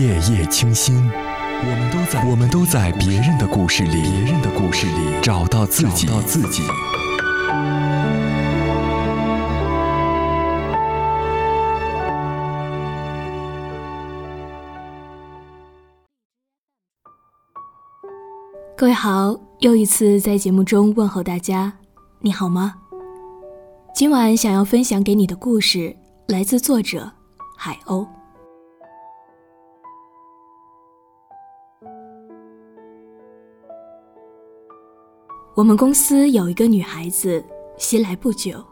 夜夜清心，我们都在我们都在别人的故事里，别人的故事里找到自己，找到自己。各位好，又一次在节目中问候大家，你好吗？今晚想要分享给你的故事来自作者海鸥。我们公司有一个女孩子，新来不久，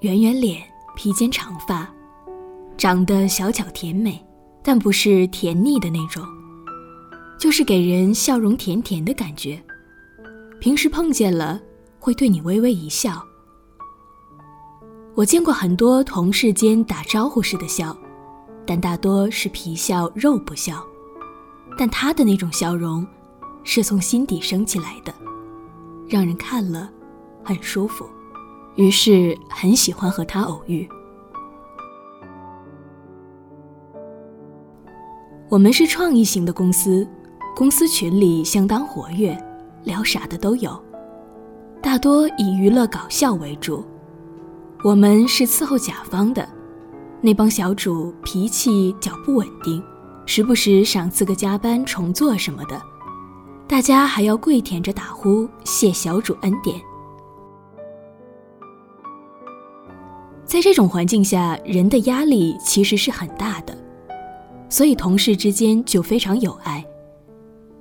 圆圆脸，披肩长发，长得小巧甜美，但不是甜腻的那种。就是给人笑容甜甜的感觉，平时碰见了会对你微微一笑。我见过很多同事间打招呼似的笑，但大多是皮笑肉不笑，但他的那种笑容，是从心底升起来的，让人看了很舒服，于是很喜欢和他偶遇。我们是创意型的公司。公司群里相当活跃，聊啥的都有，大多以娱乐搞笑为主。我们是伺候甲方的，那帮小主脾气较不稳定，时不时赏赐个加班重做什么的，大家还要跪舔着打呼谢小主恩典。在这种环境下，人的压力其实是很大的，所以同事之间就非常有爱。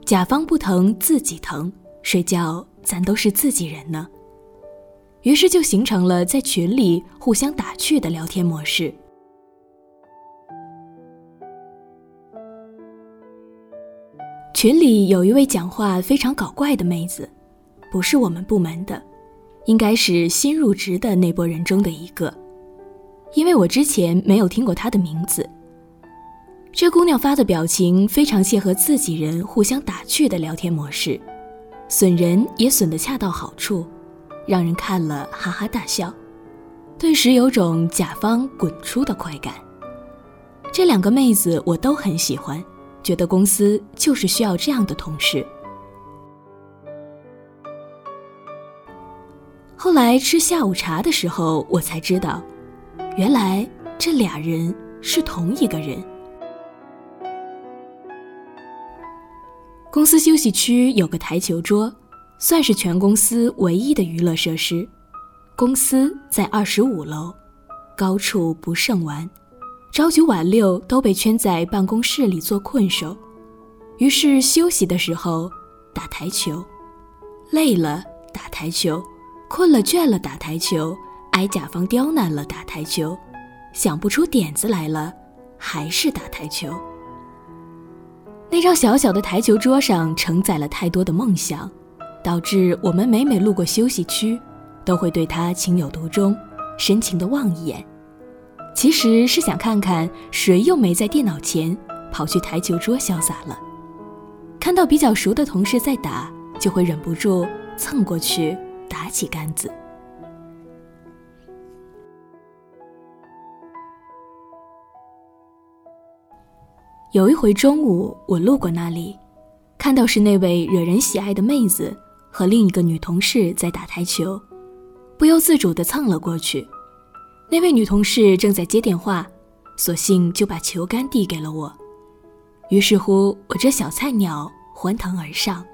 甲方不疼自己疼，谁叫咱都是自己人呢？于是就形成了在群里互相打趣的聊天模式。群里有一位讲话非常搞怪的妹子，不是我们部门的，应该是新入职的那波人中的一个，因为我之前没有听过她的名字。这姑娘发的表情非常切合自己人互相打趣的聊天模式，损人也损得恰到好处，让人看了哈哈大笑，顿时有种甲方滚出的快感。这两个妹子我都很喜欢，觉得公司就是需要这样的同事。后来吃下午茶的时候，我才知道，原来这俩人是同一个人。公司休息区有个台球桌，算是全公司唯一的娱乐设施。公司在二十五楼，高处不胜玩，朝九晚六都被圈在办公室里做困兽。于是休息的时候打台球，累了打台球，困了倦了打台球，挨甲方刁难了打台球，想不出点子来了还是打台球。那张小小的台球桌上承载了太多的梦想，导致我们每每路过休息区，都会对他情有独钟，深情地望一眼。其实是想看看谁又没在电脑前跑去台球桌潇洒了。看到比较熟的同事在打，就会忍不住蹭过去打起杆子。有一回中午，我路过那里，看到是那位惹人喜爱的妹子和另一个女同事在打台球，不由自主地蹭了过去。那位女同事正在接电话，索性就把球杆递给了我。于是乎，我这小菜鸟欢腾而上。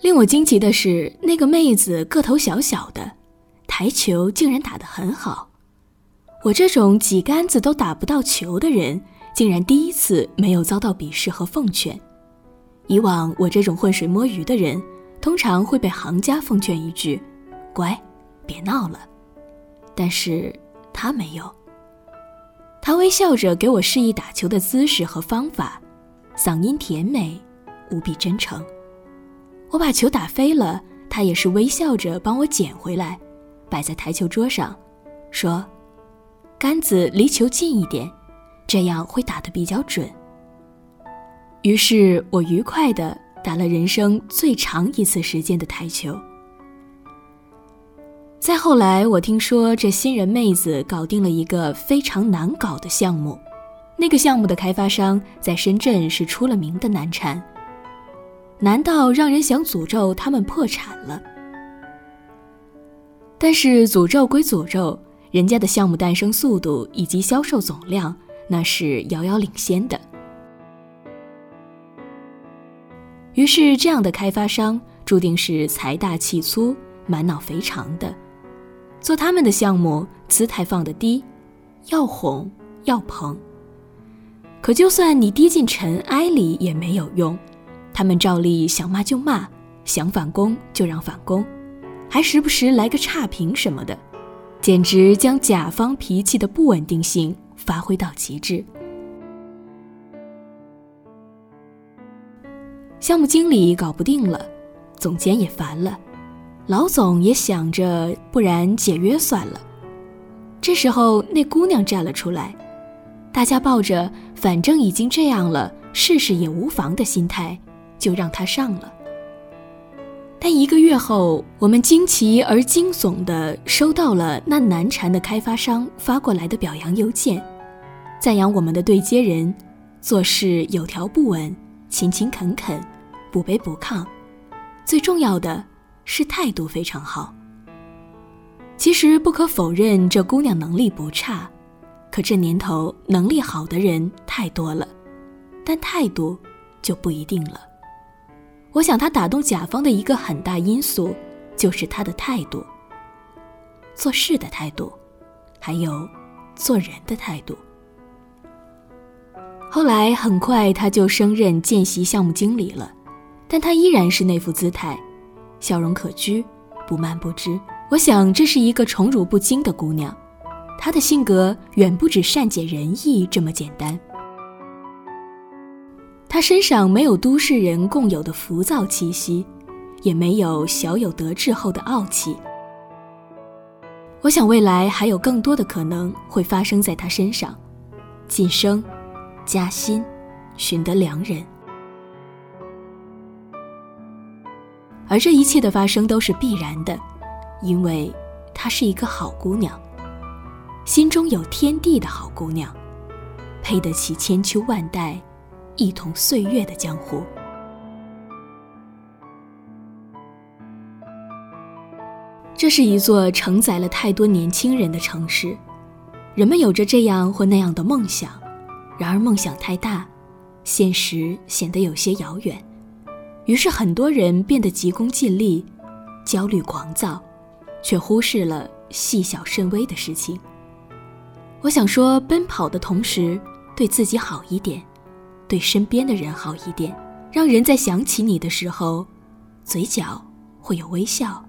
令我惊奇的是，那个妹子个头小小的，台球竟然打得很好。我这种几杆子都打不到球的人。竟然第一次没有遭到鄙视和奉劝。以往我这种浑水摸鱼的人，通常会被行家奉劝一句：“乖，别闹了。”但是他没有。他微笑着给我示意打球的姿势和方法，嗓音甜美，无比真诚。我把球打飞了，他也是微笑着帮我捡回来，摆在台球桌上，说：“杆子离球近一点。”这样会打得比较准。于是我愉快地打了人生最长一次时间的台球。再后来，我听说这新人妹子搞定了一个非常难搞的项目，那个项目的开发商在深圳是出了名的难缠，难道让人想诅咒他们破产了？但是诅咒归诅咒，人家的项目诞生速度以及销售总量那是遥遥领先的。于是，这样的开发商注定是财大气粗、满脑肥肠的，做他们的项目姿态放得低，要哄要捧。可就算你跌进尘埃里也没有用，他们照例想骂就骂，想反攻就让反攻。还时不时来个差评什么的，简直将甲方脾气的不稳定性发挥到极致。项目经理搞不定了，总监也烦了，老总也想着不然解约算了。这时候那姑娘站了出来，大家抱着反正已经这样了，试试也无妨的心态，就让她上了。但一个月后，我们惊奇而惊悚地收到了那难缠的开发商发过来的表扬邮件，赞扬我们的对接人做事有条不紊、勤勤恳恳、不卑不亢，最重要的是态度非常好。其实不可否认，这姑娘能力不差，可这年头能力好的人太多了，但态度就不一定了。我想，他打动甲方的一个很大因素，就是他的态度，做事的态度，还有做人的态度。后来很快他就升任见习项目经理了，但他依然是那副姿态，笑容可掬，不慢不枝。我想，这是一个宠辱不惊的姑娘，她的性格远不止善解人意这么简单。他身上没有都市人共有的浮躁气息，也没有小有得志后的傲气。我想未来还有更多的可能会发生在他身上，晋升、加薪、寻得良人。而这一切的发生都是必然的，因为她是一个好姑娘，心中有天地的好姑娘，配得起千秋万代。一同岁月的江湖。这是一座承载了太多年轻人的城市，人们有着这样或那样的梦想，然而梦想太大，现实显得有些遥远，于是很多人变得急功近利、焦虑狂躁，却忽视了细小甚微的事情。我想说，奔跑的同时，对自己好一点。对身边的人好一点，让人在想起你的时候，嘴角会有微笑，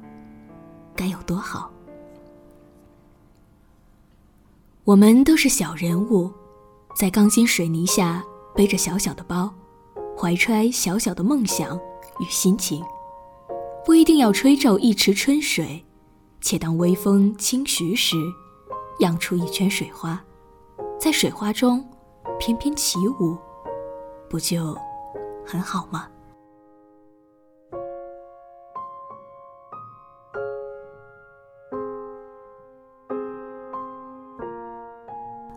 该有多好。我们都是小人物，在钢筋水泥下背着小小的包，怀揣小小的梦想与心情，不一定要吹皱一池春水，且当微风轻徐时，漾出一圈水花，在水花中翩翩起舞。不就很好吗？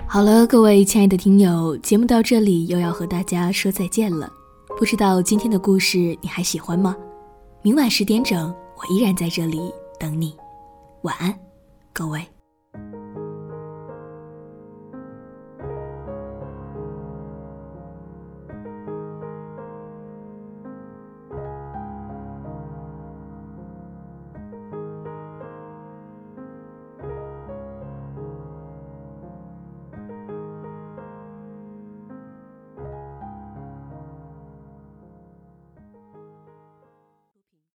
好了，各位亲爱的听友，节目到这里又要和大家说再见了。不知道今天的故事你还喜欢吗？明晚十点整，我依然在这里等你。晚安，各位。